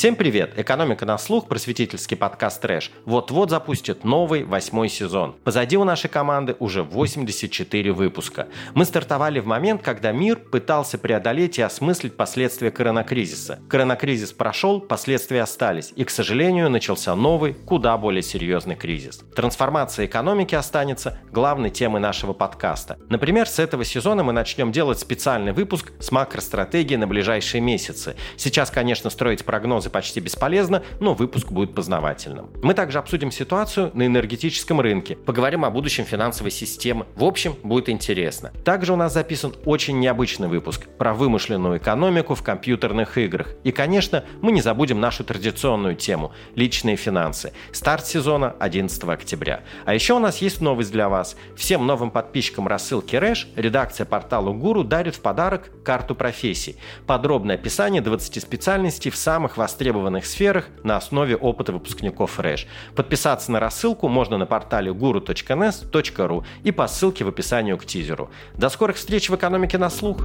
Всем привет! Экономика на слух, просветительский подкаст «Трэш» вот-вот запустит новый восьмой сезон. Позади у нашей команды уже 84 выпуска. Мы стартовали в момент, когда мир пытался преодолеть и осмыслить последствия коронакризиса. Коронакризис прошел, последствия остались, и, к сожалению, начался новый, куда более серьезный кризис. Трансформация экономики останется главной темой нашего подкаста. Например, с этого сезона мы начнем делать специальный выпуск с макростратегией на ближайшие месяцы. Сейчас, конечно, строить прогнозы почти бесполезно, но выпуск будет познавательным. Мы также обсудим ситуацию на энергетическом рынке, поговорим о будущем финансовой системы. В общем, будет интересно. Также у нас записан очень необычный выпуск про вымышленную экономику в компьютерных играх. И, конечно, мы не забудем нашу традиционную тему – личные финансы. Старт сезона 11 октября. А еще у нас есть новость для вас. Всем новым подписчикам рассылки Рэш редакция портала Гуру дарит в подарок карту профессий. Подробное описание 20 специальностей в самых востребованных востребованных сферах на основе опыта выпускников РЭШ. Подписаться на рассылку можно на портале guru.ns.ru и по ссылке в описании к тизеру. До скорых встреч в экономике на слух!